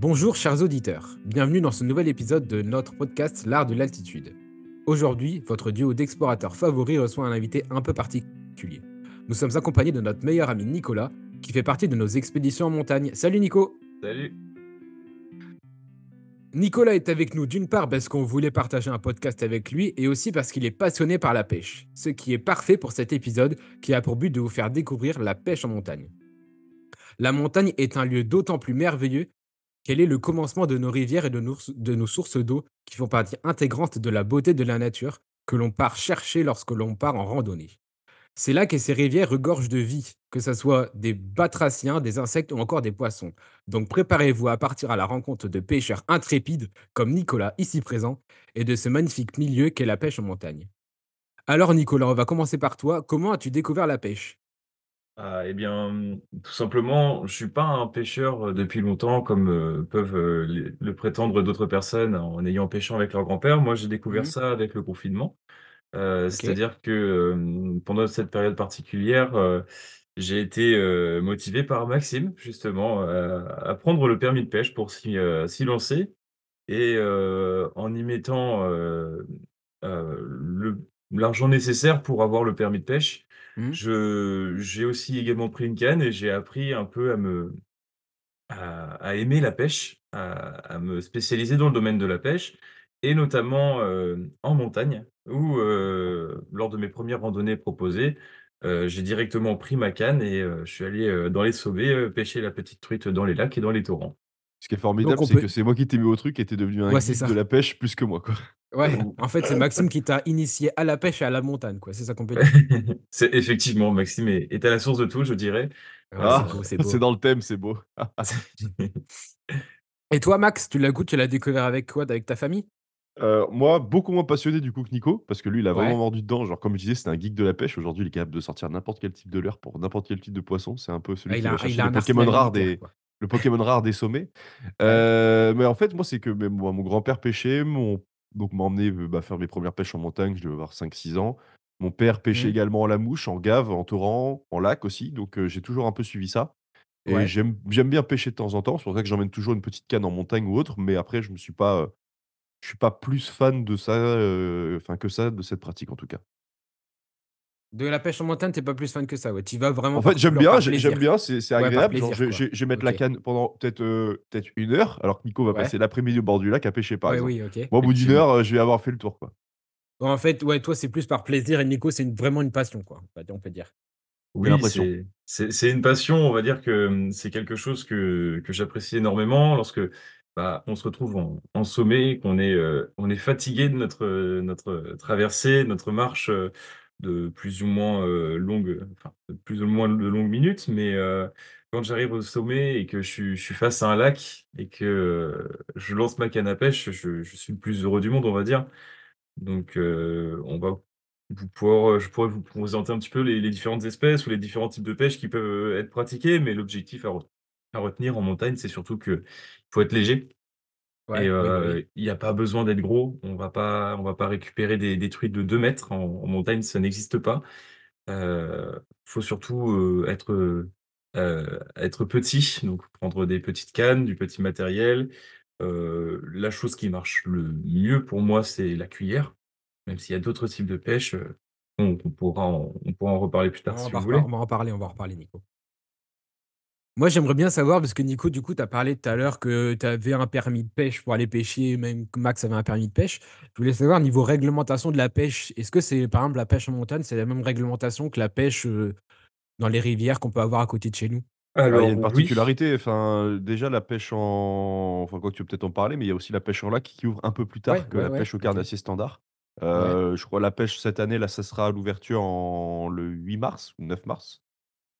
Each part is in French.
Bonjour chers auditeurs, bienvenue dans ce nouvel épisode de notre podcast L'art de l'altitude. Aujourd'hui, votre duo d'explorateurs favoris reçoit un invité un peu particulier. Nous sommes accompagnés de notre meilleur ami Nicolas, qui fait partie de nos expéditions en montagne. Salut Nico Salut Nicolas est avec nous d'une part parce qu'on voulait partager un podcast avec lui et aussi parce qu'il est passionné par la pêche, ce qui est parfait pour cet épisode qui a pour but de vous faire découvrir la pêche en montagne. La montagne est un lieu d'autant plus merveilleux qu'elle est le commencement de nos rivières et de nos, de nos sources d'eau qui font partie intégrante de la beauté de la nature que l'on part chercher lorsque l'on part en randonnée? C'est là que ces rivières regorgent de vie, que ce soit des batraciens, des insectes ou encore des poissons. Donc préparez-vous à partir à la rencontre de pêcheurs intrépides comme Nicolas ici présent et de ce magnifique milieu qu'est la pêche en montagne. Alors Nicolas, on va commencer par toi. Comment as-tu découvert la pêche? Ah, eh bien, mmh, tout simplement, je suis pas un pêcheur, heu, depuis longtemps comme, heu, peuvent, les le prétendre d'autres personnes en ayant pêché avec leur grand-père. Moi, j'ai découvert Mhm. ça avec le confinement. Ok. c'est-à-dire que, pendant cette période particulière, j'ai été, motivé par Maxime justement, à prendre le permis de pêche pour s'y, lancer et en y mettant, le l'argent nécessaire pour avoir le permis de pêche, Je j'ai aussi également pris une canne et j'ai appris un peu à me à aimer la pêche, à me spécialiser dans le domaine de la pêche et notamment, hem, en montagne où, heu, lors de mes premières randonnées proposées, heu, j'ai directement pris ma canne et je suis allé, dans les sauvets, pêcher la petite truite dans les lacs et dans les torrents. Ce qui est formidable, c'est peut... que c'est moi qui t'ai mis au truc et tu devenu un Ouais, geek de la pêche plus que moi, quoi. Ouais, Ou en fait c'est Maxime qui t'a initié à la pêche et à la montagne, quoi. C'est ça qu'on peut dire. c'est effectivement Maxime est est à la source de tout, je dirais. Ouais, Ah, c'est dans le thème, c'est beau. Et toi, Max, tu l'as goût, tu l'as découvert avec quoi? Avec ta famille? Heu, moi, beaucoup moins passionné du coup que Nico, parce que lui, il a vraiment Ouais. mordu dedans. Genre, comme je disais, c'est un geek de la pêche. Aujourd'hui, il est capable de sortir n'importe quel type de leurre pour n'importe quel type de poisson. C'est un peu celui il qui va a, il chercher les Pokémon rares des quoi. Le Pokémon rare des sommets. Heu, mais en fait, moi, c'est que mais moi, mon grand-père pêchait, mon donc m'a emmené, heu, bah, faire mes premières pêches en montagne, je devais avoir cinq six ans. Mon père pêchait Mmh. également à la mouche, en gave, en torrent, en lac aussi, donc j'ai toujours un peu suivi ça et Ouais. j'aime bien pêcher de temps en temps. C'est pour ça que j'emmène toujours une petite canne en montagne ou autre, mais après je me suis pas, je suis pas plus fan de ça, enfin que ça, de cette pratique en tout cas. De la pêche en montagne, tu es pas plus fan que ça, ouais. Tu vas vraiment En fait, j'aime bien, j'aime bien, c'est Ouais, agréable. Genre, je vais quoi. je vais je vais mettre la canne pendant peut-être, peut-être 1 heure, alors que Nico va Ouais. passer l'après-midi au bord du lac à pêcher, par Ouais, exemple. oui. Moi, au bout d'une heure, heu, je vais avoir fait le tour, quoi. En fait, ouais, toi, c'est plus par plaisir et Nico, c'est une vraiment une passion, quoi, on peut dire. Oui, c'est une passion, on va dire que, mmh, c'est quelque chose que que j'apprécie énormément lorsque, bah, on se retrouve en en sommet, qu'on est, on est fatigué de notre, notre, traversée, notre marche, de plus ou moins, heu, longue, enfin, de plus ou moins de longues minutes. Mais, heu, quand j'arrive au sommet et que je suis face à un lac et que, heu, je lance ma canne à pêche, je suis le plus heureux du monde, on va dire. Donc, on va pouvoir, je pourrais vous présenter un petit peu les différentes espèces ou les différents types de pêche qui peuvent, être pratiqués, mais l'objectif à retenir en montagne, c'est surtout qu'il faut être léger et Ouais, oui, oui. heu, il y a pas besoin d'être gros. On va pas on va pas récupérer des des truites de 2 mètres en en montagne, ça n'existe pas. Heu, faut surtout, heu, être, être petit, donc prendre des petites cannes, du petit matériel. La chose qui marche le mieux pour moi, c'est la cuillère. Même s'il y a d'autres types de pêche, on on pourra en on pourra en reparler plus tard On si vous voulez. on va en reparler, on va en reparler, Nico. Moi, j'aimerais bien savoir, parce que Nico, du coup, tu as parlé tout à l'heure que tu avais un permis de pêche pour aller pêcher, même que Max avait un permis de pêche. Je voulais savoir, niveau réglementation de la pêche, est-ce que c'est, par exemple, la pêche en montagne, c'est la même réglementation que la pêche, heu, dans les rivières qu'on peut avoir à côté de chez nous? Ah, il y a Alors une oui, particularité, enfin, déjà la pêche en enfin, quoi que tu veux peut-être en parler, mais il y a aussi la pêche en lac qui ouvre un peu plus Ouais, tard que ouais, la ouais, pêche au carnassier standard. Ouais. Heu, je crois la pêche cette année, là, ça sera à l'ouverture en le 8 mars ou 9 mars?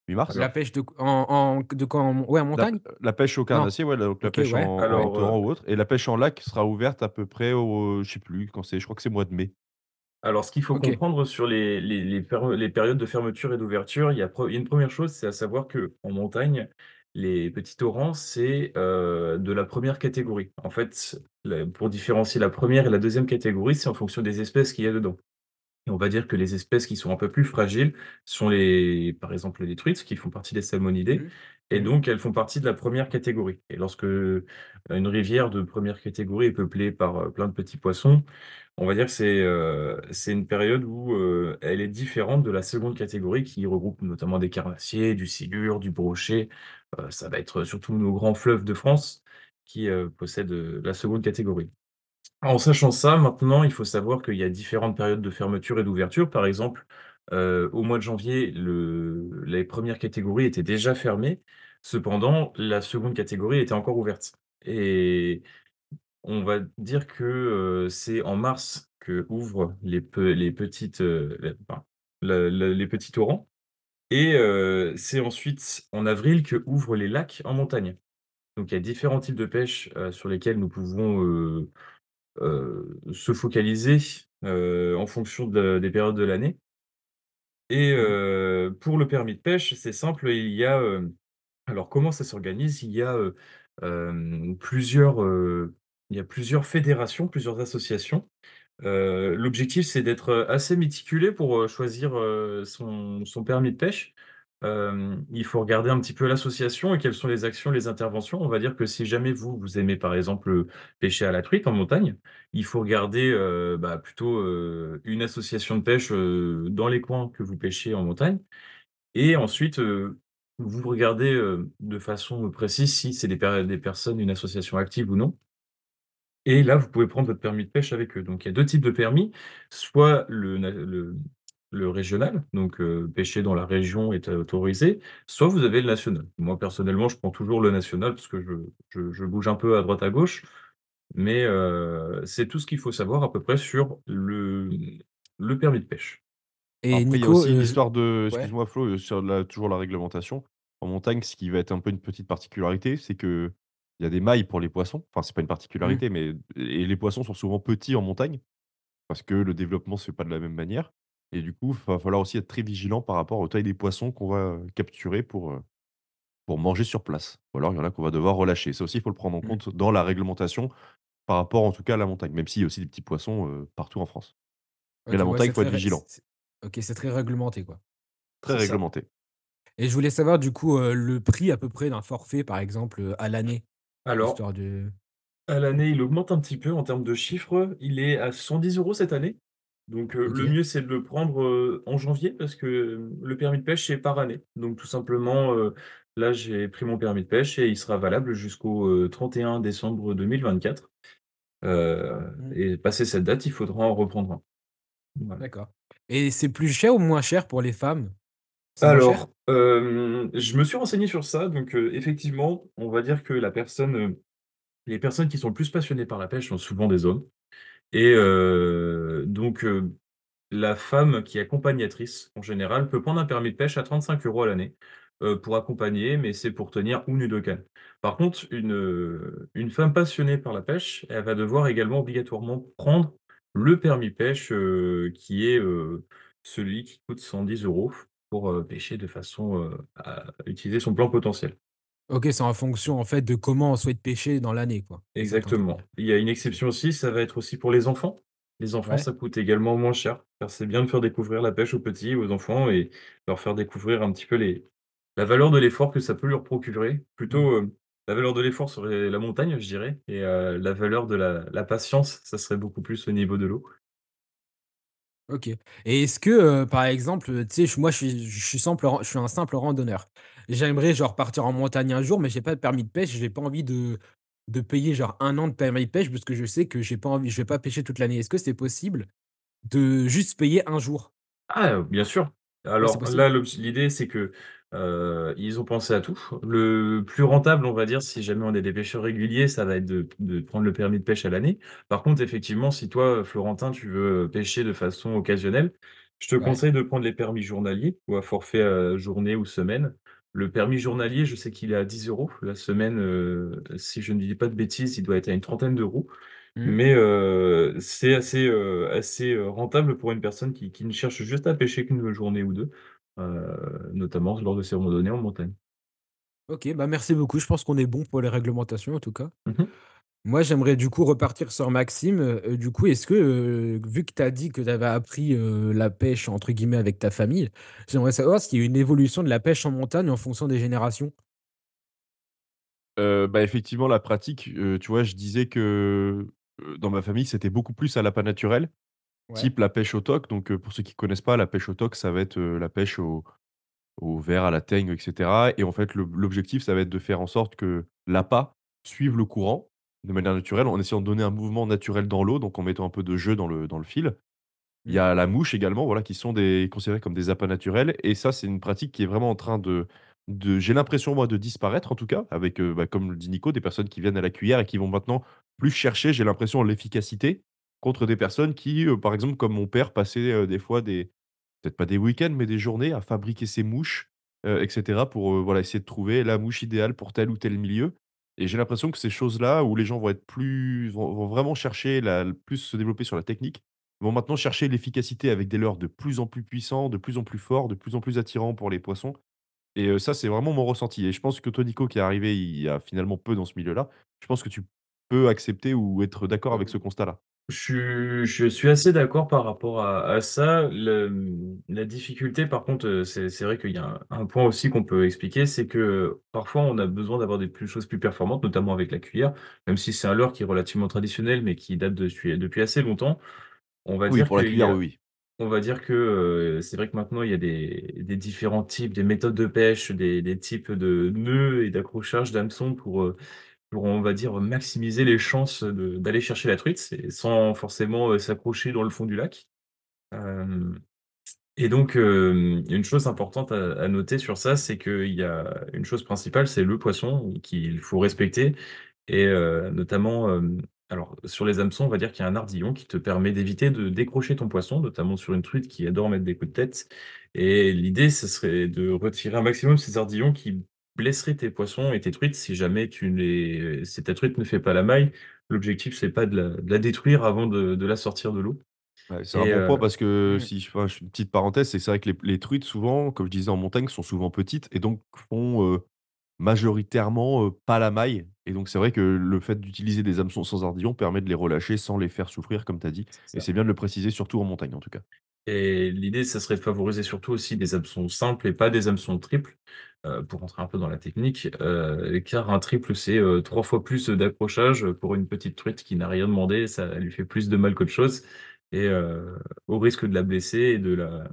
8 La pêche de en en de quoi? En ouais, en La montagne? la pêche au carnassier, ouais, donc la pêche en ouais, en ouais. alors, heu, torrent ou autre et la pêche en lac sera ouverte à peu près au je sais plus quand c'est, je crois que c'est mois de mai. alors ce qu'il faut comprendre sur les les les pério les périodes de fermeture et d'ouverture, il y a pre il y a une première chose, c'est à savoir qu'en montagne, les petits torrents, c'est, heu, de la première catégorie. En fait, la pour différencier la première et la deuxième catégorie, c'est en fonction des espèces qu'il y a dedans. Et on va dire que les espèces qui sont un peu plus fragiles sont les par exemple les truites qui font partie des salmonidés Mmh. et donc elles font partie de la première catégorie et lorsque, heu, une rivière de première catégorie est peuplée par, heu, plein de petits poissons, on va dire que c'est, c'est une période où, elle est différente de la seconde catégorie qui regroupe notamment des carnassiers, du silure, du brochet, ça va être surtout nos grands fleuves de France qui, possèdent, la seconde catégorie. En sachant ça, maintenant, il faut savoir qu'il y a différentes périodes de fermeture et d'ouverture. Par exemple, heu, au mois de janvier, le les premières catégories étaient déjà fermées. Cependant, la seconde catégorie était encore ouverte et on va dire que, heu, c'est en mars qu'ouvrent les pe les petites, heu, les petits torrents et c'est ensuite en avril qu'ouvrent les lacs en montagne. Donc il y a différents types de pêche, sur lesquels nous pouvons, heu, se focaliser, heu, en fonction de des périodes de l'année et Mmh. heu, pour le permis de pêche, c'est simple, il y a, hem, alors comment ça s'organise? Il y a, heu, hem, plusieurs, heu, il y a plusieurs fédérations, plusieurs associations. Heu, l'objectif, c'est d'être, assez méticulé pour, heu, choisir, heu, son son permis de pêche. Il faut regarder un petit peu l'association et quelles sont les actions, les interventions. On va dire que si jamais vous, vous aimez par exemple, pêcher à la truite en montagne, il faut regarder, bah, plutôt, une association de pêche, dans les coins que vous pêchez en montagne et ensuite, vous regardez, de façon précise si c'est des per des personnes, une association active ou non et là, vous pouvez prendre votre permis de pêche avec eux. Donc il y a 2 types de permis, soit le le régional, donc heu, pêcher dans la région est autorisé, soit vous avez le national. Moi, personnellement, je prends toujours le national parce que je je je bouge un peu à droite à gauche, mais heu, c'est tout ce qu'il faut savoir à peu près sur le le permis de pêche. Et Après, il y a Nico, aussi je l'histoire de ouais? excuse-moi Flo, sur la toujours la réglementation. En montagne, ce qui va être un peu une petite particularité, c'est qu'il y a des mailles pour les poissons. Enfin, c'est pas une Mmh. particularité, mais et les poissons sont souvent petits en montagne, parce que le développement se fait pas de la même manière et du coup, il va falloir aussi être très vigilant par rapport aux tailles des poissons qu'on va, capturer pour, pour manger sur place. Ou alors il y en a qu'on va devoir relâcher. Ça aussi, il faut le prendre en Mmh. compte dans la réglementation par rapport, en tout cas, à la montagne, même s'il y a aussi des petits poissons, partout en France. Mais OK, la ouais, montagne, il faut très être ré vigilant. OK, c'est très réglementé, quoi. Très C'est ça. réglementé. Et je voulais savoir du coup, le prix à peu près d'un forfait, par exemple, à l'année, Alors histoire de À l'année, il augmente un petit peu en termes de chiffres. Il est à 110 euros cette année. Donc, heu, le mieux, c'est de le prendre, heu, en janvier parce que, hem, le permis de pêche, c'est par année. Donc tout simplement, là, j'ai pris mon permis de pêche et il sera valable jusqu'au, heu, 31 décembre 2024. Heu mmh, et passé cette date, il faudra en reprendre un. Voilà. d'accord. Et c'est plus cher ou moins cher pour les femmes? Alors, je me suis renseigné sur ça, donc, effectivement, on va dire que la personne, les personnes qui sont le plus passionnées par la pêche sont souvent des hommes. Et heu, donc heu, la femme qui est accompagnatrice, en général, peut prendre un permis de pêche à 35 euros à l'année, heu, pour accompagner, mais c'est pour tenir ou 2 cannes. Par contre, une, une femme passionnée par la pêche, elle va devoir également obligatoirement prendre le permis pêche, qui est, celui qui coûte 110 euros pour, heu, pêcher de façon, à utiliser son plein potentiel. OK, c'est en fonction, en fait, de comment on souhaite pêcher dans l'année, quoi. Exactement. Il y a une exception aussi, ça va être aussi pour les enfants. Les enfants, Ouais? ça coûte également moins cher, car c'est bien de faire découvrir la pêche aux petits, aux enfants et leur faire découvrir un petit peu les la valeur de l'effort que ça peut leur procurer. Mmh. Plutôt, heu, la valeur de l'effort serait la montagne, je dirais et heu, la valeur de la la patience, ça serait beaucoup plus au niveau de l'eau. OK. Et est-ce que, heu, par exemple, tu sais, moi, je suis je suis simple ran je suis un simple randonneur. J'aimerais, genre, partir en montagne un jour, mais j'ai pas de permis de pêche. J'ai pas envie de de payer, genre, un an de permis de pêche parce que je sais que j'ai pas envie je vais pas pêcher toute l'année. Est-ce que c'est possible de juste payer un jour? Ah, bien sûr. Ouais, c'est Alors possible? là, l'idée, c'est que, ils ont pensé à tout. Le plus rentable, on va dire, si jamais on est des pêcheurs réguliers, ça va être de de prendre le permis de pêche à l'année. Par contre, effectivement, si toi, Florentin, tu veux, pêcher de façon occasionnelle, je te Ouais. conseille de prendre les permis journaliers ou à forfait, journée ou semaine. Le permis journalier, je sais qu'il est à 10 euros La semaine, heu, si je ne dis pas de bêtises, il doit être à une trentaine d'euros. Mmh. Mais heu, c'est assez, heu, rentable pour une personne qui qui ne cherche juste à pêcher qu'une journée ou 2, heu, notamment lors de ces randonnées en montagne. OK, bah, merci beaucoup. Je pense qu'on est bon pour les réglementations, en tout cas. Mmh mh. Moi, j'aimerais du coup repartir sur Maxime. Heu, du coup, est-ce que, heu, vu que tu as dit que tu avais appris, heu, la pêche entre guillemets avec ta famille, j'aimerais savoir s'il y a eu une évolution de la pêche en montagne en fonction des générations? Bah, effectivement, la pratique, tu vois, je disais que, dans ma famille, c'était beaucoup plus à l'appât naturel, Ouais. type la pêche au toc. Donc, pour ceux qui connaissent pas, la pêche au toc, ça va être, la pêche au au ver, à la teigne et cetera et en fait, l'ob l'objectif, ça va être de faire en sorte que l'appât suive le courant de manière naturelle, en essayant de donner un mouvement naturel dans l'eau, donc en mettant un peu de jeu dans le dans le fil. Il y Mmh. a la mouche également, voilà, qui sont des considérés comme des appâts naturels et ça, c'est une pratique qui est vraiment en train de de j'ai l'impression, moi, de disparaître en tout cas avec, heu, bah, comme le dit Nico, des personnes qui viennent à la cuillère et qui vont maintenant plus chercher, j'ai l'impression, l'efficacité contre des personnes qui, heu, par exemple, comme mon père, passaient, heu, des fois des peut-être pas des week-ends, mais des journées à fabriquer ses mouches, heu et cetera pour, voilà, essayer de trouver la mouche idéale pour tel ou tel milieu et j'ai l'impression que ces choses-là où les gens vont être plus vont vont vraiment chercher la plus se développer sur la technique, vont maintenant chercher l'efficacité avec des leurres de plus en plus puissants, de plus en plus forts, de plus en plus attirants pour les poissons et ça, c'est vraiment mon ressenti et je pense que toi, Nico, qui est arrivé il y a finalement peu dans ce milieu-là, je pense que tu peux accepter ou être d'accord avec ce constat-là? Je suis je suis assez d'accord par rapport à à ça. Le, la difficulté par contre, heu, c'est c'est vrai qu'il y a un un point aussi qu'on peut expliquer, c'est que, parfois on a besoin d'avoir des plus choses plus performantes, notamment avec la cuillère, même si c'est un leurre qui est relativement traditionnel, mais qui date depuis assez longtemps. On va Oui, dire pour la qu'il y cuillère, oui, a oui. on va dire que, heu, c'est vrai que maintenant il y a des des différents types, des méthodes de pêche, des des types de nœuds et d'accrochage d'hameçons pour, pour on va dire maximiser les chances d'aller chercher la truite, sans forcément, heu, s'accrocher dans le fond du lac. Et donc, une chose importante à noter sur ça, c'est qu'il y a une chose principale, c'est le poisson qu'il faut respecter et notamment, alors sur les hameçons, on va dire qu'il y a un ardillon qui te permet d'éviter de décrocher ton poisson, notamment sur une truite qui adore mettre des coups de tête et l'idée, ce serait de retirer un maximum ces ardillons qui blesseraient tes poissons et tes truites si jamais tu les si ta truite ne fait pas la maille. L'objectif, c'est pas de la de la détruire avant de de la sortir de l'eau Ouais, c'est un bon point heu parce que Mmh. si je enfin, fais une petite parenthèse, c'est vrai que les les truites souvent, comme je disais en montagne, sont souvent petites et donc font, heu, majoritairement, heu, pas la maille et donc c'est vrai que le fait d'utiliser des hameçons sans ardillons permet de les relâcher sans les faire souffrir comme tu as dit et c'est bien de le préciser surtout en montagne en tout cas. Et l'idée, ça serait de favoriser surtout aussi des hameçons simples et pas des hameçons triples, heu, pour rentrer un peu dans la technique, heu, car un triple, c'est, heu, 3 fois plus d'accrochage, pour une petite truite qui n'a rien demandé. Ça lui fait plus de mal qu'autre chose et au risque de la blesser et de la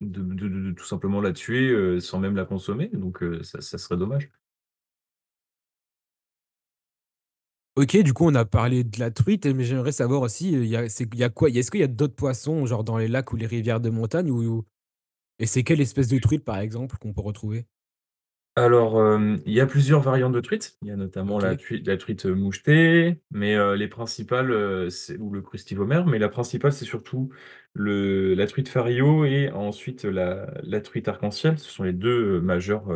de tout simplement la tuer, sans même la consommer, donc ça serait dommage. OK, du coup, on a parlé de la truite, mais j'aimerais savoir aussi, il y a c'est il y a quoi? Est-ce qu'il y a d'autres poissons, genre dans les lacs ou les rivières de montagne ou et c'est quelle espèce de truite, par exemple, qu'on peut retrouver? Alors, hem, il y a plusieurs variantes de truites. Il y a notamment la OK. tui la truite, heu, mouchetée, mais heu, les principales, c'est ou le crustivomère, mais la principale, c'est surtout le la truite fario et ensuite la la truite arc-en-ciel. Ce sont les 2 heu, majeures,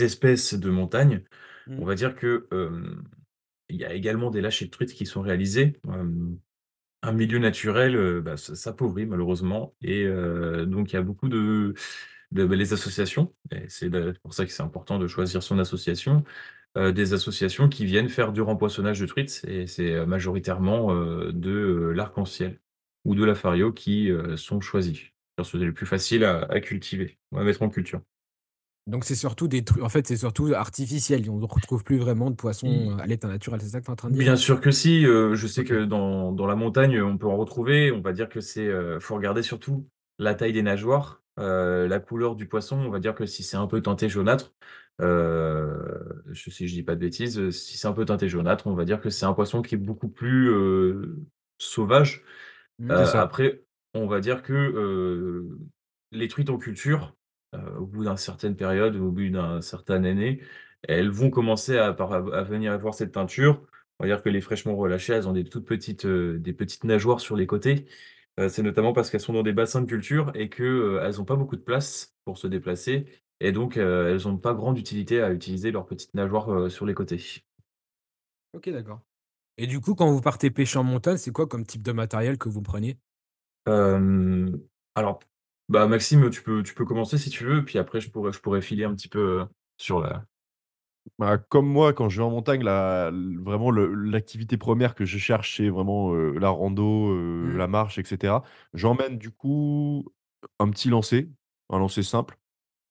espèces de montagne. On Mmh. va dire que, il y a également des lâchers de truites qui sont réalisés. Un milieu naturel, heu, bah, s s'appauvrit malheureusement et donc il y a beaucoup de de bah, les associations et c'est pour ça que c'est important de choisir son association, heu, des associations qui viennent faire du rempoissonnage de truites et c'est, heu, majoritairement, heu, de, l'arc-en-ciel ou de la fario qui, sont choisis. C'est les plus faciles à à cultiver à mettre en culture. Donc c'est surtout des trucs en fait, c'est surtout artificiel. On ne retrouve plus vraiment de poissons, heu, à l'état naturel, c'est ça que tu es en train de dire? bien sûr que si, je sais que dans dans la montagne, on peut en retrouver. On va dire que c'est, faut regarder surtout la taille des nageoires, heu, la couleur du poisson. On va dire que si c'est un peu teinté jaunâtre, heu, je si je dis pas de bêtises, heu, si c'est un peu teinté jaunâtre, on va dire que c'est un poisson qui est beaucoup plus, heu, sauvage. Mmh. Ça. après, on va dire que, les truites en culture, au bout d'une certaine période, au bout d'un certain année, elles vont commencer à venir avoir cette teinture. On va dire que les fraîchement relâchées, elles ont des toutes petites, des petites nageoires sur les côtés. Heu, c'est notamment parce qu'elles sont dans des bassins de culture et que, heu, elles ont pas beaucoup de place pour se déplacer et donc, heu, elles ont pas grande utilité à utiliser leurs petites nageoires, sur les côtés. OK, d'accord. Et du coup, quand vous partez pêcher en montagne, c'est quoi comme type de matériel que vous prenez? Hem, alors, bah, Maxime, tu peux tu peux commencer si tu veux, puis après je pourrais je pourrais filer un petit peu, sur la Bah, comme moi, quand je vais en montagne, la l vraiment le l'activité première que je cherche, c'est vraiment, la rando, Mmh. la marche et cetera. J'emmène du coup un petit lancer, un lancer simple.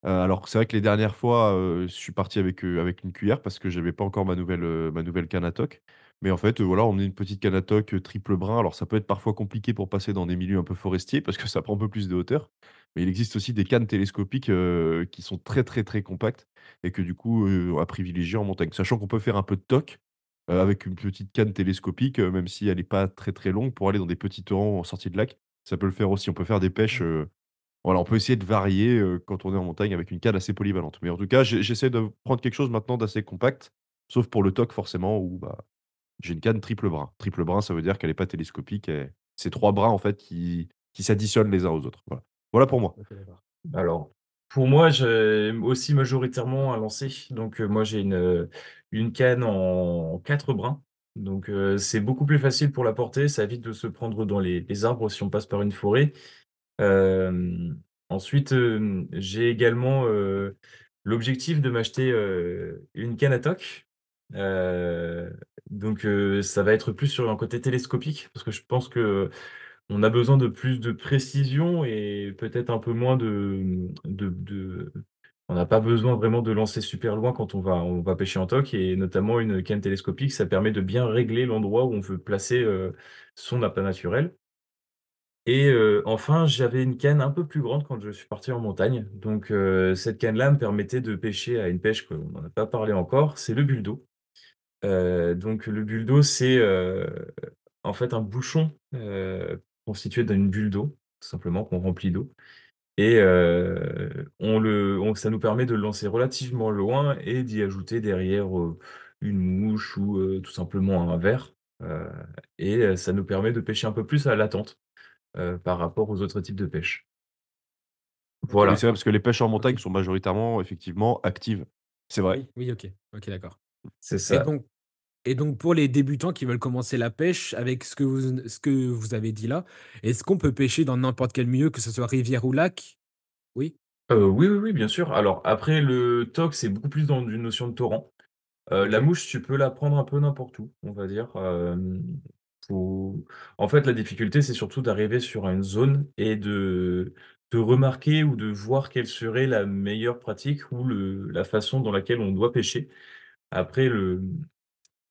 Alors c'est vrai que les dernières fois, je suis parti avec, avec une cuillère parce que j'avais pas encore ma nouvelle, heu, ma nouvelle canne à toc. Mais en fait, voilà, on est une petite canne à toc, triple brin. Alors ça peut être parfois compliqué pour passer dans des milieux un peu forestiers parce que ça prend un peu plus de hauteur. Mais il existe aussi des cannes télescopiques, qui sont très, très, très compactes et que du coup, heu, à privilégier en montagne. Sachant qu'on peut faire un peu de toc, avec une petite canne télescopique, même si elle est pas très, très longue pour aller dans des petits torrents en sortie de lac. Ça peut le faire aussi. On peut faire des pêches, heu voilà, on peut essayer de varier, quand on est en montagne avec une canne assez polyvalente. Mais en tout cas, j'ai j'essaie de prendre quelque chose maintenant d'assez compact, sauf pour le TOC forcément où, bah, j'ai une canne triple brin. Triple brin, ça veut dire qu'elle est pas télescopique et c'est 3 brins en fait qui qui s'additionnent les uns aux autres. Voilà. Voilà pour moi. Alors, pour moi, j'aime aussi majoritairement à lancer. Donc, heu, moi, j'ai une, heu, une canne en 4 brins. Donc, heu, c'est beaucoup plus facile pour la porter. Ça évite de se prendre dans les les arbres si on passe par une forêt. Ensuite, j'ai également, l'objectif de m'acheter, une canne à toc. Donc, ça va être plus sur un côté télescopique parce que je pense que on a besoin de plus de précision et peut-être un peu moins de, de de on n'a pas besoin vraiment de lancer super loin quand on va on va pêcher en toc et notamment une canne télescopique, ça permet de bien régler l'endroit où on veut placer, heu, son appât naturel et heu, enfin, j'avais une canne un peu plus grande quand je suis parti en montagne. Donc heu, cette canne-là me permettait de pêcher à une pêche qu'on n'en a pas parlé encore, c'est le buldo. Donc le buldo, c'est, en fait un bouchon, constitué d'une bulle d'eau, tout simplement, qu'on remplit d'eau et heu, on le on ça nous permet de le lancer relativement loin et d'y ajouter derrière, heu, une mouche ou heu, tout simplement un verre, heu et heu, ça nous permet de pêcher un peu plus à l'attente heu, par rapport aux autres types de pêche. Oui, Voilà, c'est vrai parce que les pêches en montagne OK. sont majoritairement effectivement actives. C'est vrai. Oui, oui, OK. OK, d'accord. c'est Et ça. donc et donc pour les débutants qui veulent commencer la pêche, avec ce que vous ce que vous avez dit là, est-ce qu'on peut pêcher dans n'importe quel milieu, que ce soit rivière ou lac? Oui? Heu, oui, oui, oui, bien sûr. Alors après le TOC, c'est beaucoup plus dans une notion de torrent. Heu, la mouche, tu peux la prendre un peu n'importe où, on va dire, en fait, la difficulté, c'est surtout d'arriver sur une zone et de de remarquer ou de voir quelle serait la meilleure pratique ou le la façon dans laquelle on doit pêcher. Après le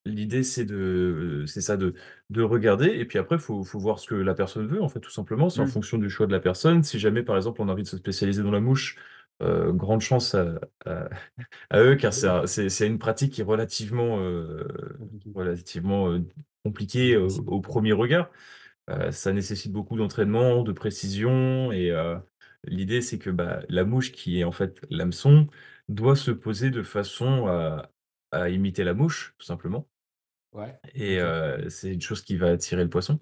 L'idée, c'est de c'est ça, de de regarder et puis après, faut faut voir ce que la personne veut, en fait, tout simplement. C'est en Mmh. fonction du choix de la personne. Si jamais, par exemple, on a envie de se spécialiser dans la mouche, heu, grande chance à à à eux, car c'est un c'est c'est une pratique qui est relativement, heu, compliqué. relativement, heu, compliquée, Difficile. au premier regard. Heu, ça nécessite beaucoup d'entraînement, de précision et heu, l'idée, c'est que, bah, la mouche qui est, en fait, l'hameçon, doit se poser de façon à à imiter la mouche, tout simplement. Ouais. Et OK. c'est une chose qui va attirer le poisson.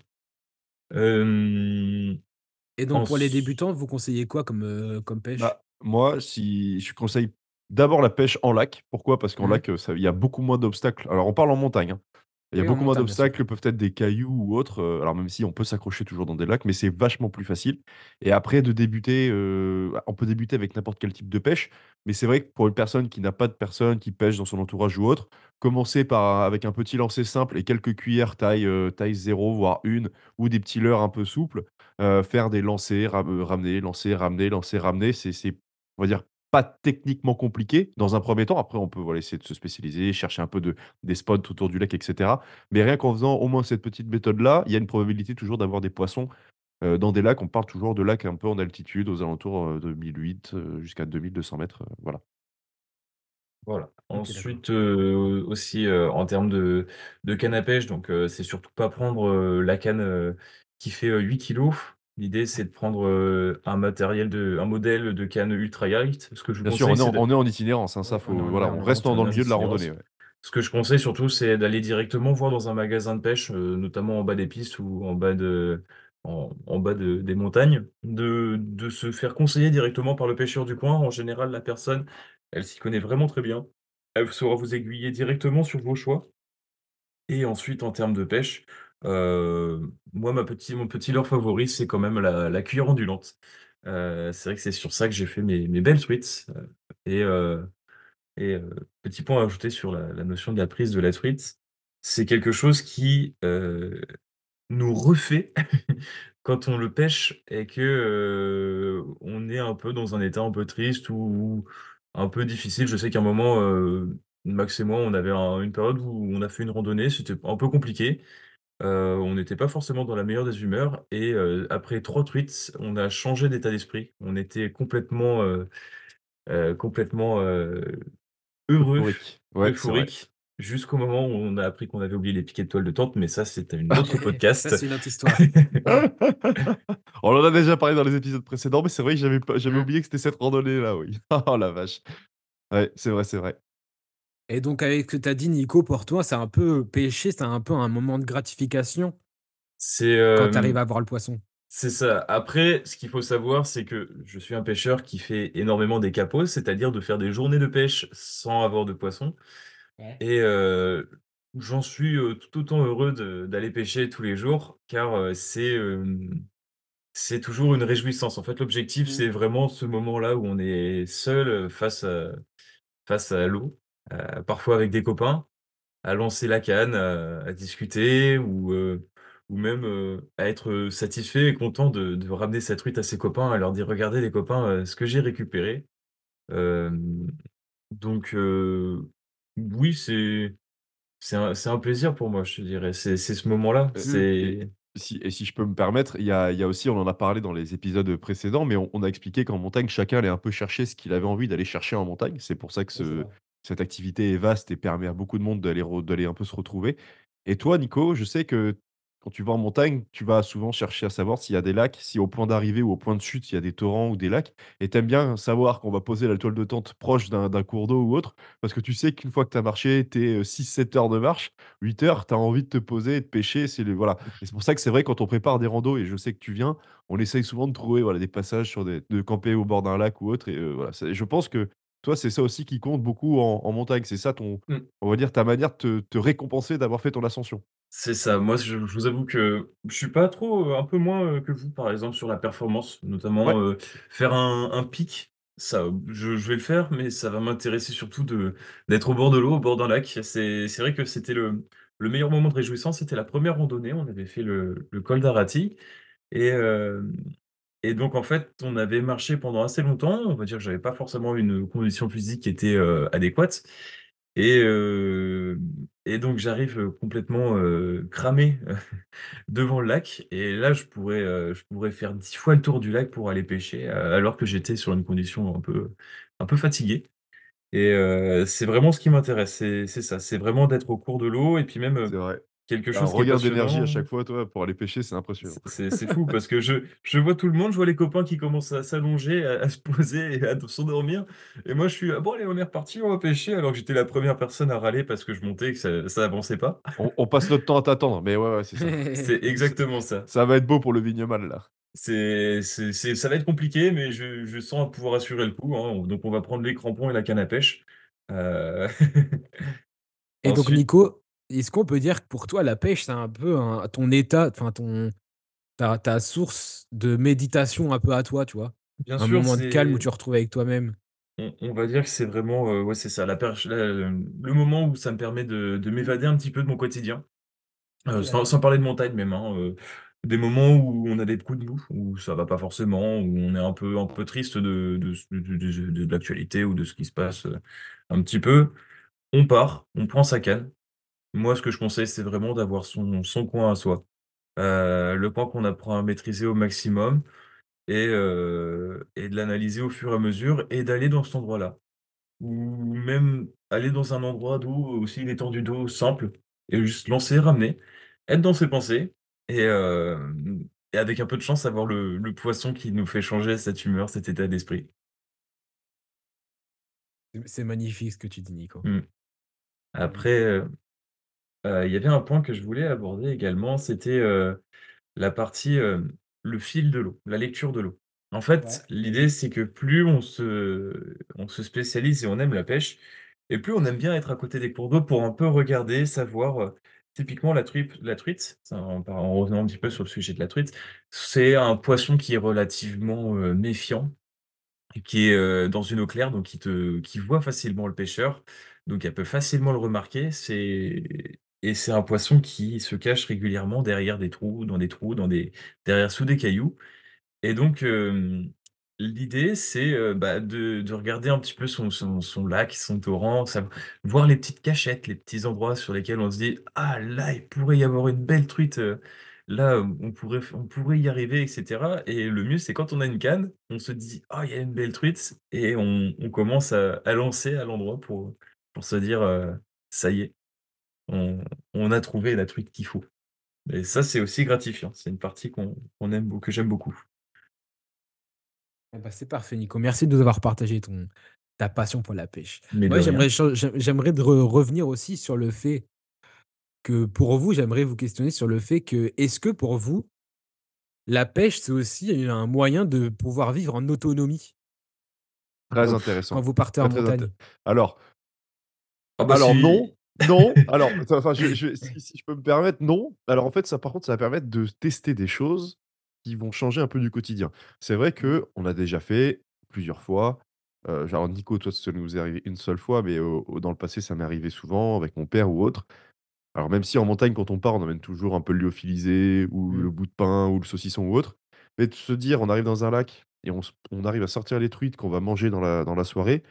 Et donc pour les ens débutants, vous conseillez quoi comme, comme pêche? Bah, moi, si je conseille d'abord la pêche en lac. Pourquoi? Parce qu'en Mmh. lac, ça il y a beaucoup moins d'obstacles. Alors on parle en montagne, hein. Il y a beaucoup moins montagne, bien sûr. d'obstacles, peuvent être des cailloux ou autres, heu, alors même si on peut s'accrocher toujours dans des lacs, mais c'est vachement plus facile et après de débuter, heu, on peut débuter avec n'importe quel type de pêche, mais c'est vrai que pour une personne qui n'a pas de personne qui pêche dans son entourage ou autre, commencer par avec un petit lancer simple et quelques cuillères taille, heu, taille 0 voire une ou des petits leurres un peu souples, faire des lancers, ram ramener, lancer, ramener, lancer, ramener, c'est c'est on va dire pas techniquement compliqué dans un premier temps. Après on peut, voilà, essayer de se spécialiser, chercher un peu de des spots autour du lac et cetera. Mais rien qu'en faisant au moins cette petite méthode-là, il y a une probabilité toujours d'avoir des poissons, heu, dans des lacs. On parle toujours de lacs un peu en altitude, aux alentours, heu, de 1008, heu, jusqu'à 2200 m, heu, voilà. voilà. Ensuite, aussi, en termes de de canne à pêche, donc c'est surtout pas prendre, la canne, qui fait, heu, 8 kilogrammes. L'idée, c'est de prendre, heu, un matériel de un modèle de canne ultra light. Ce que je vous Bien sûr, on est en de on est en itinérance, hein, ça on faut ouais, voilà, on on est reste dans dans le milieu de la randonnée, ouais. Ce que je conseille surtout, c'est d'aller directement voir dans un magasin de pêche, heu, notamment en bas des pistes ou en bas de en en bas de des montagnes, de de se faire conseiller directement par le pêcheur du coin. En général, la personne, elle s'y connaît vraiment très bien. Elle saura vous aiguiller directement sur vos choix et ensuite en termes de pêche, heu, moi mon petit leurre favori, c'est quand même la la cuillère ondulante. Heu, c'est vrai que c'est sur ça que j'ai fait mes belles truites, heu et heu, petit point à ajouter sur la notion de la prise de la truite, c'est quelque chose qui, nous refait quand on le pêche et que, on est un peu dans un état un peu triste ou un peu difficile. Je sais qu'à un moment, Max et moi, on avait un une période où on a fait une randonnée, c'était un peu compliqué. Heu, on n'était pas forcément dans la meilleure des humeurs et heu, après 3 truites, on a changé d'état d'esprit. On était complètement, heu heu, complètement, heu, heureux, Euphorique. Ouais, c'est vrai. euphorique, jusqu'au moment où on a appris qu'on avait oublié les piquets de toile de tente, mais ça, c'était une autre Ça, podcast. c'est une autre histoire. On en a déjà parlé dans les épisodes précédents, mais c'est vrai que j'avais pas j'avais Mmh. oublié que c'était cette randonnée-là, oui. Oh la vache. Ouais, c'est vrai, c'est vrai. Et donc avec ce que tu as dit Nico, pour toi, c'est un peu pêcher, c'est un peu un moment de gratification quand tu arrives hem, à voir le poisson? c'est ça. Après, ce qu'il faut savoir, c'est que je suis un pêcheur qui fait énormément des kapos, c'est-à-dire de faire des journées de pêche sans avoir de poisson Ouais. et heu, j'en suis, heu, tout autant heureux d'aller pêcher tous les jours car, c'est, toujours une réjouissance. En fait, l'objectif, Mmh. c'est vraiment ce moment-là où on est seul, face à face à l'eau, heu, parfois avec des copains À lancer la canne, à discuter ou, heu, ou même, heu, à être, satisfait et content de de ramener sa truite à ses copains, à leur dire: «Regardez les copains, ce que j'ai récupéré». Donc, oui, c'est c'est un c'est un plaisir pour moi, je te dirais. C'est c'est ce moment-là, et c'est si et si je peux me permettre, il y a il y a aussi on en a parlé dans les épisodes, précédents, mais on on a expliqué qu'en montagne, chacun allait un peu chercher ce qu'il avait envie d'aller chercher en montagne. C'est pour ça que c'est ce. Cette activité est vaste et permet à beaucoup de monde d'aller un peu se retrouver. Et toi, Nico, je sais que quand tu vas en montagne, tu vas souvent chercher à savoir s'il y a des lacs, si au point d'arrivée ou au point de chute, il y a des torrents ou des lacs et tu aimes bien savoir qu'on va poser la toile de tente proche d'un cours d'eau ou autre, parce que tu sais qu'une fois que tu as marché tes, 6-7 heures de marche, 8 heures, tu as envie de te poser et de pêcher. C'est voilà et c'est pour ça que c'est vrai quand on prépare des randos et je sais que tu viens, on essaye souvent de trouver, voilà, des passages sur de camper au bord d'un lac ou autre et voilà, je pense que toi, c'est ça aussi qui compte beaucoup en en montagne. C'est ça ton mmh. on va dire ta manière de te te récompenser d'avoir fait ton ascension. C'est ça. Moi, je je vous avoue que je suis pas trop, heu, un peu moins, heu, que vous, par exemple, sur la performance, notamment, Ouais, heu, faire un un pic, ça, je je vais le faire, mais ça va m'intéresser surtout de d'être au bord de l'eau, au bord d'un lac. C'est c'est vrai que c'était le le meilleur moment de réjouissance, c'était la première randonnée. On avait fait le le col d'Arati et et donc en fait, on avait marché pendant assez longtemps. On va dire que j'avais pas forcément une condition physique qui était, heu, adéquate. Et hem et donc j'arrive, heu, complètement, cramé devant le lac. Et là je pourrais, je pourrais faire 10 fois le tour du lac pour aller pêcher, alors que j'étais sur une condition un peu un peu fatigué et c'est vraiment ce qui m'intéresse, c'est ça, c'est vraiment d'être au cours de l'eau et puis même, c'est vrai. Quelque un chose qui est regain d'énergie à chaque fois, toi, pour aller pêcher, c'est impressionnant. c'est fou parce que je je vois tout le monde, je vois les copains qui commencent à s'allonger, à à se poser et à s'endormir et moi je suis: «Ah bon allez, on est reparti, on va pêcher», alors que j'étais la première personne à râler parce que je montais et que ça ça avançait pas. On on passe notre temps à t'attendre, mais ouais, ouais, c'est ça. C'est exactement ça. ça va être beau pour le vignemal, là. C'est c'est c'est ça va être compliqué, mais je je sens pouvoir assurer le coup, hein, donc on va prendre les crampons et la canne à pêche. Heu, Et donc Nico, est-ce qu'on peut dire que pour toi la pêche, c'est un peu un ton état, enfin ton ta ta source de méditation un peu à toi, tu vois? bien Un sûr, moment de calme où c'est tu te retrouves avec toi-même? On on va dire que c'est vraiment, heu, ouais, c'est ça, la perche la le moment où ça me permet de de m'évader un petit peu de mon quotidien, OK, sans parler de montagne même, hein, heu, des moments où on a des coups de mou, où ça va pas forcément, où on est un peu un peu triste de de ce de de de de l'actualité ou de ce qui se passe, un petit peu. On part, on prend sa canne. Moi, ce que je conseille, c'est vraiment d'avoir son son coin à soi, heu, le coin qu'on apprend à maîtriser au maximum et heu et de l'analyser au fur et à mesure et d'aller dans cet endroit-là. Ou même aller dans un endroit d'eau, aussi une étendue d'eau simple et juste lancer, ramener, être dans ses pensées et hem et avec un peu de chance, avoir le le poisson qui nous fait changer cette humeur, cet état d'esprit. C'est c'est magnifique ce que tu dis Nico. Mmh. Mmh. Après, heu heu, il y avait un point que je voulais aborder également, c'était, heu, la partie, hem, le fil de l'eau, la lecture de l'eau. En Ouais, fait, l'idée, c'est que plus on se on se spécialise et on aime la pêche et plus on aime bien être à côté des cours d'eau pour un peu regarder, savoir, heu, typiquement la truite la truite, ça en par en revenant un petit peu sur le sujet de la truite, c'est un poisson qui est relativement, heu, méfiant et qui est, heu, dans une eau claire, donc qui te qui voit facilement le pêcheur, donc elle peut facilement le remarquer. C'est et c'est un poisson qui se cache régulièrement derrière des trous, dans des trous, dans des derrière sous des cailloux. Et donc l'idée c'est, bah, de de regarder un petit peu son son son lac, son torrent, voir les petites cachettes, les petits endroits sur lesquels on se dit: «Ah là, il pourrait y avoir une belle truite, là, on pourrait on pourrait y arriver» et cetera. Et le mieux, c'est quand on a une canne, on se dit: «Ah, il y a une belle truite» et on commence à à lancer à l'endroit pour pour se dire, «Ça y est, on on a trouvé la truite qu'il faut» et ça, c'est aussi gratifiant. C'est une partie qu'on qu'on aime que j'aime beaucoup. Eh bah, c'est parfait Nico, merci de nous avoir partagé ton ta passion pour la pêche. Moi, j'aimerais j'aimerais de re revenir aussi sur le fait que pour vous, j'aimerais vous questionner sur le fait que, est-ce que pour vous la pêche, c'est aussi un moyen de pouvoir vivre en autonomie? Très Quand intéressant, vous partez en très, très inté montagne? alors Ah bah, alors si non, alors enfin je je si si je peux me permettre, non. Alors en fait, ça par contre, ça va permettre de tester des choses qui vont changer un peu du quotidien. C'est vrai Mmh. qu'on a déjà fait plusieurs fois, heu, genre Nico, toi, ça nous est arrivé une seule fois, mais au au dans le passé, ça m'est arrivé souvent avec mon père ou autre. Alors même si en montagne, quand on part, on emmène toujours un peu le lyophilisé ou Mmh. le bout de pain ou le saucisson ou autre, mais de se dire: «On arrive dans un lac et on on arrive à sortir les truites qu'on va manger dans la dans la soirée»,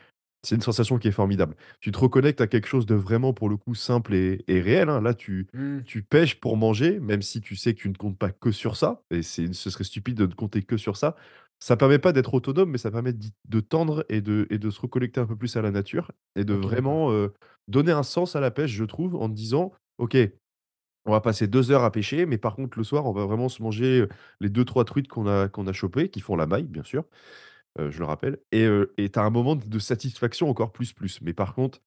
c'est une sensation qui est formidable. Tu te reconnectes à quelque chose de vraiment, pour le coup, simple et et réel, hein. Là, tu Mmh. tu pêches pour manger, même si tu sais que tu ne comptes pas que sur ça et c'est ce serait stupide de ne compter que sur ça. Ça permet pas d'être autonome, mais ça permet d'y de tendre et de et de se reconnecter un peu plus à la nature et de OK, d'accord. vraiment, heu, donner un sens à la pêche, je trouve, en te disant: «OK, on va passer 2 heures à pêcher, mais par contre, le soir, on va vraiment se manger, les 2-3 truites qu'on a qu'on a chopées», qui font la maille, bien sûr, heu, je le rappelle et et tu as un moment de satisfaction encore plus, plus. Mais par contre,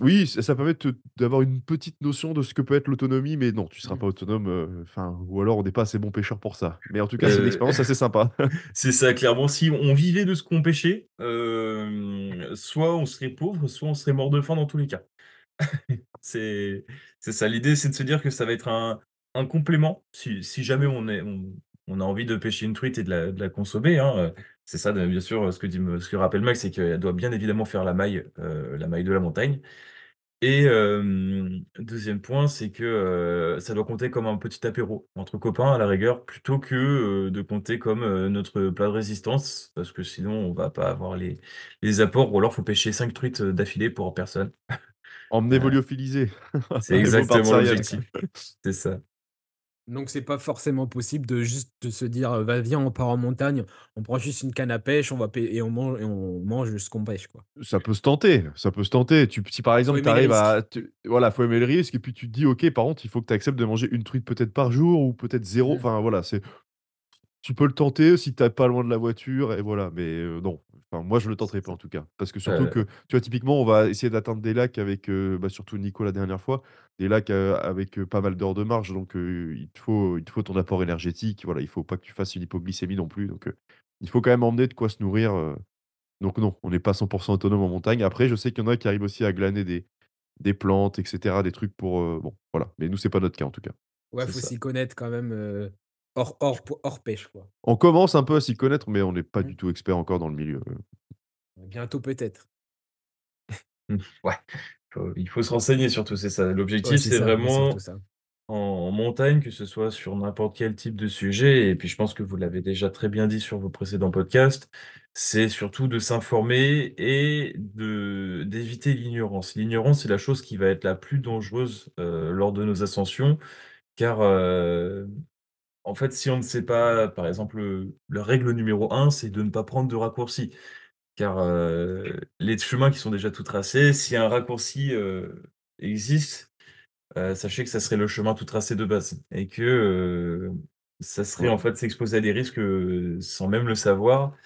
oui, ça ça permet d'avoir une petite notion de ce que peut être l'autonomie, mais non, tu seras Mmh. pas autonome, heu, enfin, ou alors on n'est pas assez bons pêcheurs pour ça. Mais en tout cas, c'est une Heu, expérience assez sympa. c'est ça, clairement, si on vivait de ce qu'on pêchait, soit on serait pauvre, soit on serait mort de faim dans tous les cas. C'est c'est ça, l'idée, c'est de se dire que ça va être un un complément, si si jamais on est on on a envie de pêcher une truite et de la de la consommer, hein, heu, c'est ça, bien sûr, ce que dit ce que rappelle Max, c'est qu'elle doit bien évidemment faire la maille, la maille de la montagne. Et hem, 2e point, c'est que, ça doit compter comme un petit apéro entre copains, à la rigueur, plutôt que, de compter comme, notre plat de résistance parce que sinon on va pas avoir les les apports ou alors il faut pêcher 5 truites, d'affilée pour personne. Heu lyophilisés c'est exactement l'objectif, c'est ça. Donc c'est pas forcément possible de juste de se dire, «Bah, viens, on part en montagne, on prend juste une canne à pêche, on va pê et on man et on mange ce qu'on pêche», quoi. Ça peut se tenter, ça peut se tenter. Tu si par exemple, tu arrives à tu voilà, faut aimer le risque et puis tu te dis: «OK, par contre, il faut que tu acceptes de manger une truite peut-être par jour ou peut-être 0». Mmh. Enfin voilà, c'est tu peux le tenter si tu es pas loin de la voiture et voilà, mais non. Enfin, moi, je le C'est tenterai pas en tout cas. Parce que surtout que, tu vois, typiquement, on va essayer d'atteindre des lacs avec, bah, surtout Nico la dernière fois, des lacs, avec, pas mal d'heures de marche donc il te faut il te faut ton apport énergétique. Voilà, il faut pas que tu fasses une hypoglycémie non plus donc il faut quand même emmener de quoi se nourrir, donc non, on n'est pas 100 % autonome en montagne. Après, je sais qu'il y en a qui arrivent aussi à glaner des des plantes et cetera, des trucs pour, bon, voilà, mais nous, c'est pas notre cas en tout cas. Ouais, faut s'y connaître quand même, hors hors p hors pêche, quoi. On commence un peu à s'y connaître, mais on n'est pas Mmh. du tout expert encore dans le milieu, heu Bientôt peut-être. Ouais, il faut se renseigner surtout, c'est ça. L'objectif, c'est vraiment en en montagne, que ce soit sur n'importe quel type de sujet et puis je pense que vous l'avez déjà très bien dit sur vos précédents podcasts, c'est surtout de s'informer et de d'éviter l'ignorance. L'ignorance, c'est la chose qui va être la plus dangereuse, heu, lors de nos ascensions car, heu, en fait, si on ne sait pas, par exemple, la règle numéro 1, c'est de ne pas prendre de raccourcis car, heu, les chemins qui sont déjà tout tracés, si un raccourci, heu, existe, heu, sachez que ça serait le chemin tout tracé de base et que, ça serait, Ouais. en fait, s'exposer à des risques, sans même le savoir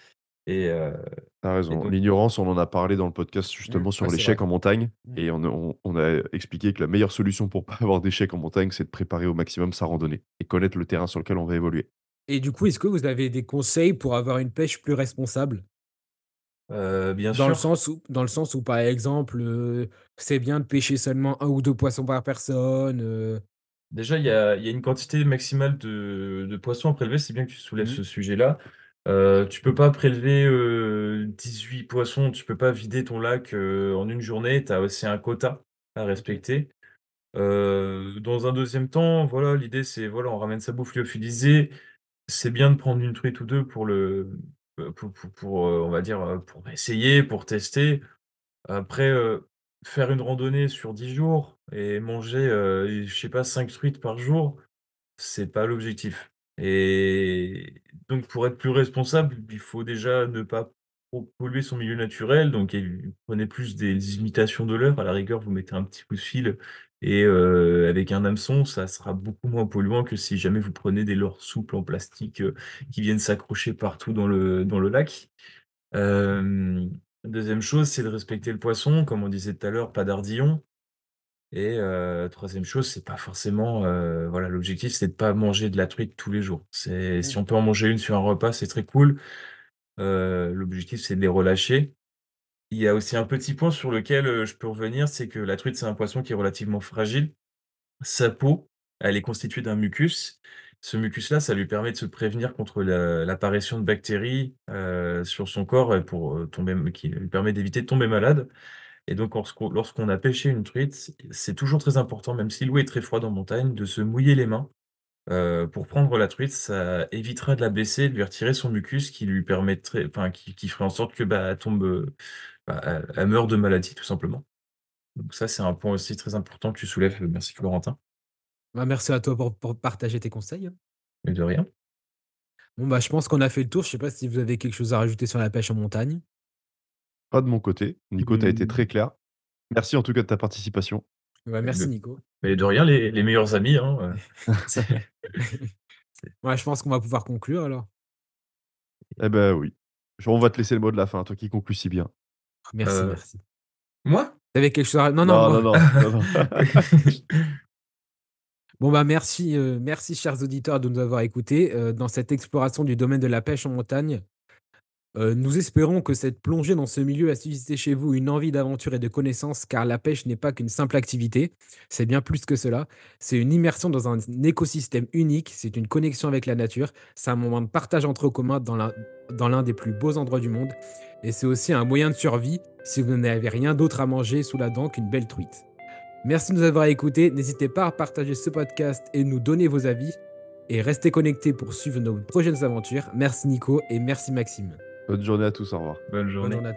et heu Tu as et raison. donc L'ignorance, on en a parlé dans le podcast Mmh, justement ouais, sur vrai. l'échec en montagne Mmh. et on a on on a expliqué que la meilleure solution pour pas avoir d'échec en montagne, c'est de préparer au maximum sa randonnée et connaître le terrain sur lequel on va évoluer. Et du coup, est-ce que vous avez des conseils pour avoir une pêche plus responsable? Heu, bien Dans le sûr. sens où dans le sens où, par exemple, heu, c'est bien de pêcher seulement 1 ou 2 poissons par personne, Déjà, il y a il y a une quantité maximale de de poissons à prélever, c'est bien que tu soulèves Mmh. ce sujet-là. Heu, tu peux pas prélever, heu, 18 poissons, tu peux pas vider ton lac, heu, en 1 journée, tu as aussi un quota à respecter. Heu, dans un 2e temps, voilà, l'idée c'est, voilà, on ramène sa bouffe lyophilisée. C'est bien de prendre 1 truite ou 2 pour le pour essayer, pour tester. Après, faire une randonnée sur 10 jours et manger, je sais pas 5 truites par jour, c'est pas l'objectif et donc pour être plus responsable, il faut déjà ne pas polluer son milieu naturel donc prenez plus des imitations de leurre. À la rigueur, vous mettez un petit coup de fil et heu, avec un hameçon, ça sera beaucoup moins polluant que si jamais vous prenez des leurres souples en plastique, heu, qui viennent s'accrocher partout dans le dans le lac. 2e chose, c'est de respecter le poisson, comme on disait tout à l'heure, pas d'ardillons et heu, 3e chose, c'est pas forcément, heu, voilà, l'objectif, c'est de pas manger de la truite tous les jours. C'est Mmh. si on peut en manger 1 sur un repas, c'est très cool. Heu, l'objectif, c'est de les relâcher. Il y a aussi un petit point sur lequel, heu, je peux revenir, c'est que la truite, c'est un poisson qui est relativement fragile. Sa peau, elle est constituée d'un mucus. Ce mucus-là, ça lui permet de se prévenir contre l'apparition de bactéries, heu, sur son corps et pour, heu, tomber m qui lui permet d'éviter de tomber malade et donc lorsqu'on a pêché une truite, c'est toujours très important, même si l'eau est très froide en montagne, de se mouiller les mains, heu, pour prendre la truite. Ça évitera de la blesser, de lui retirer son mucus qui lui permettrait enfin, qui qui ferait en sorte que, bah, elle tombe, bah, elle meurt de maladie, tout simplement. Donc ça, c'est un point aussi très important que tu soulèves, merci Florentin. Bah, merci à toi pour pour partager tes conseils. Mais de rien. Bon, bah, je pense qu'on a fait le tour. Je sais pas si vous avez quelque chose à rajouter sur la pêche en montagne? Pas de mon côté. Nico, tu as été Mmh. très clair. Merci en tout cas de ta participation. Ouais, Et merci de Nico. mais de rien, les les meilleurs amis, hein, Ouais, je pense qu'on va pouvoir conclure alors. Eh bah, oui. Je on va te laisser le mot de la fin, toi qui conclus si bien. Merci, Heu, merci. moi? Tu avais quelque chose à non, non, Non, moi. non, non, non, non. Bon, bah, merci, heu, merci chers auditeurs de nous avoir écoutés, heu, dans cette exploration du domaine de la pêche en montagne. Heu, nous espérons que cette plongée dans ce milieu a suscité chez vous une envie d'aventure et de connaissance, car la pêche n'est pas qu'une simple activité, c'est bien plus que cela. C'est une immersion dans un écosystème unique, c'est une connexion avec la nature, c'est un moment de partage entre communs dans l'un dans l'un des plus beaux endroits du monde et c'est aussi un moyen de survie si vous n'avez rien d'autre à manger sous la dent qu'une belle truite. Merci de nous avoir écoutés, n'hésitez pas à partager ce podcast et nous donner vos avis et restez connectés pour suivre nos prochaines aventures. Merci Nico et merci Maxime. Bonne journée à tous, au revoir. Bonne Bonne journée. journée à